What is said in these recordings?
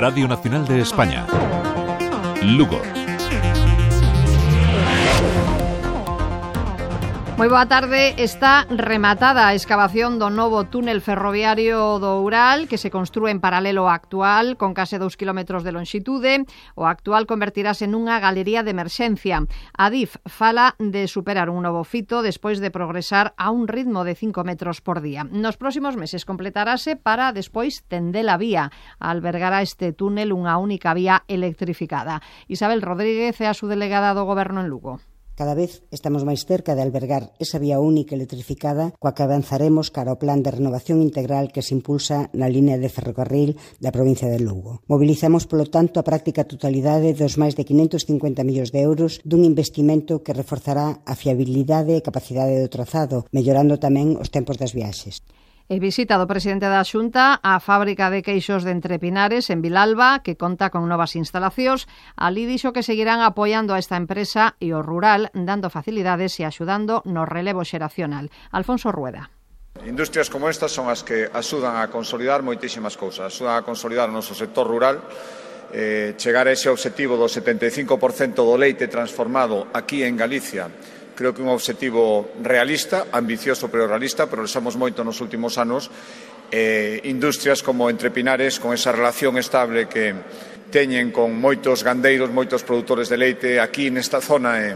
Radio Nacional de España. Lugo. Moi boa tarde, está rematada a excavación do novo túnel ferroviario do Ural que se construe en paralelo ao actual con case 2 km de longitude o actual convertirase nunha galería de emerxencia. A DIF fala de superar un novo fito despois de progresar a un ritmo de 5 metros por día. Nos próximos meses completarase para despois tender a vía. Albergará este túnel unha única vía electrificada. Isabel Rodríguez é a súa delegada do Goberno en Lugo. Cada vez estamos máis cerca de albergar esa vía única electrificada coa que avanzaremos cara ao plan de renovación integral que se impulsa na línea de ferrocarril da provincia de Lugo. Mobilizamos, polo tanto, a práctica totalidade dos máis de 550 millóns de euros dun investimento que reforzará a fiabilidade e capacidade do trazado, mellorando tamén os tempos das viaxes e visita do presidente da Xunta á fábrica de queixos de Entrepinares en Vilalba, que conta con novas instalacións. Alí dixo que seguirán apoiando a esta empresa e o rural, dando facilidades e axudando no relevo xeracional. Alfonso Rueda. Industrias como estas son as que axudan a consolidar moitísimas cousas. Axudan a consolidar o noso sector rural, eh, chegar a ese obxectivo do 75% do leite transformado aquí en Galicia Creo que un obxectivo realista, ambicioso pero realista, progresamos moito nos últimos anos eh, industrias como Entrepinares con esa relación estable que teñen con moitos gandeiros, moitos produtores de leite aquí nesta zona e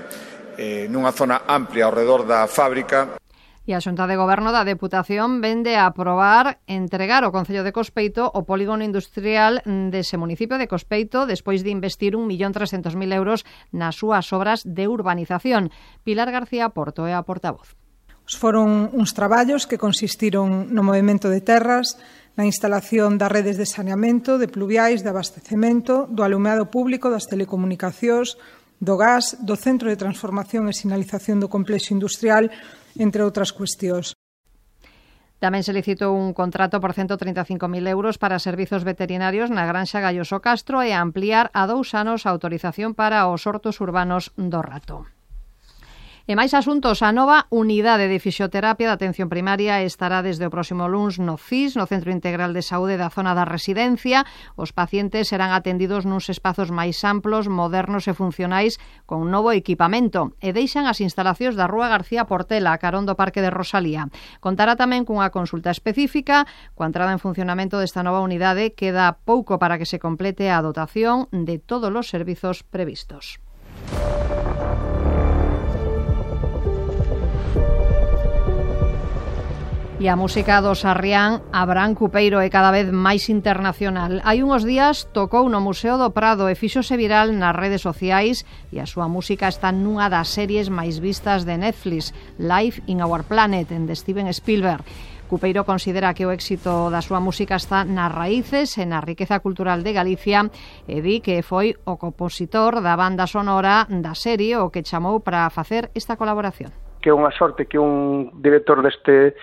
eh, nunha zona amplia ao redor da fábrica. E a Xunta de Goberno da Deputación vende a aprobar entregar o Concello de Cospeito o polígono industrial dese municipio de Cospeito despois de investir 1.300.000 euros nas súas obras de urbanización. Pilar García Porto é a portavoz. Os foron uns traballos que consistiron no movimento de terras, na instalación das redes de saneamento, de pluviais, de abastecemento, do alumeado público, das telecomunicacións, do gas, do centro de transformación e sinalización do complexo industrial entre outras cuestións. Tamén se licitou un contrato por 135.000 euros para servizos veterinarios na Granxa Galloso Castro e ampliar a dous anos a autorización para os hortos urbanos do rato. E máis asuntos, a nova unidade de fisioterapia da atención primaria estará desde o próximo luns no CIS, no Centro Integral de Saúde da zona da residencia. Os pacientes serán atendidos nuns espazos máis amplos, modernos e funcionais con novo equipamento e deixan as instalacións da Rúa García Portela, a carón do Parque de Rosalía. Contará tamén cunha consulta específica coa entrada en funcionamento desta nova unidade queda pouco para que se complete a dotación de todos os servizos previstos. E a música do Sarrián Abrán Cupeiro é cada vez máis internacional. Hai unhos días tocou no Museo do Prado e fixose viral nas redes sociais e a súa música está nunha das series máis vistas de Netflix, Life in Our Planet, en de Steven Spielberg. Cupeiro considera que o éxito da súa música está nas raíces e na riqueza cultural de Galicia e di que foi o compositor da banda sonora da serie o que chamou para facer esta colaboración que é unha sorte que un director deste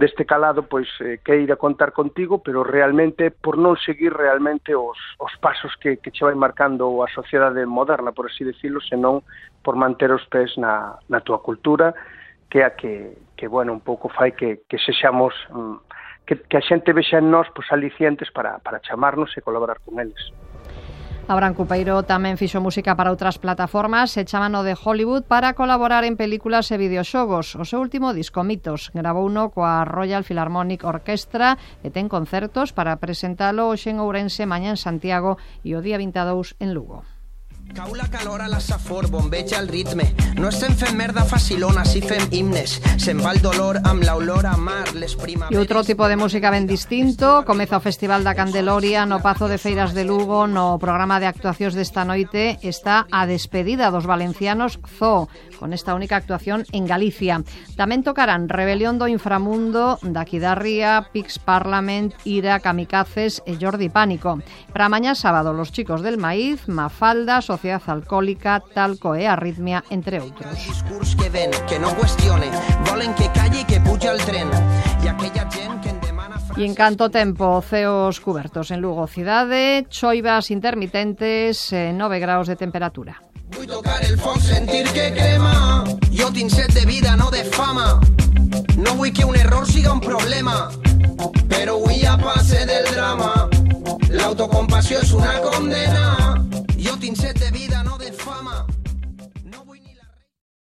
deste calado pois eh, queira contar contigo, pero realmente por non seguir realmente os, os pasos que, que che vai marcando a sociedade moderna, por así decirlo, senón por manter os pés na, na túa cultura, que é a que, que bueno, un pouco fai que, que sexamos mm, que, que a xente vexa en nós pois, alicientes para, para chamarnos e colaborar con eles. Abraham Cupeiro tamén fixo música para outras plataformas e chamano de Hollywood para colaborar en películas e videoxogos. O seu último disco Mitos grabou uno coa Royal Philharmonic Orchestra e ten concertos para presentalo hoxe en Ourense, mañá en Santiago e o día 22 en Lugo. Cau la la safor, bombeja el ritme. No estem fent merda facilona, si fem himnes. Se'n va el dolor amb l'olor a mar, les primaveres... E outro tipo de música ben distinto. Comeza o Festival da Candeloria no Pazo de Feiras de Lugo. No programa de actuacións desta noite está a despedida dos valencianos Zoo, con esta única actuación en Galicia. Tamén tocarán Rebelión do Inframundo, Daqui da Ría, Pix Parliament, Ira, Kamikazes e Jordi Pánico. Para mañá sábado, los chicos del maíz, Mafalda, Sociedad sociedad alcohólica, talco e arritmia, entre otros. E en canto tempo, ceos cubertos en Lugo cidade, choivas intermitentes eh, e 9 graus de temperatura. Voy tocar el fon, sentir que crema. Yo tinset de vida, no de fama. No voy que un error siga un problema. Pero voy a pase del drama. La autocompasión es una condena.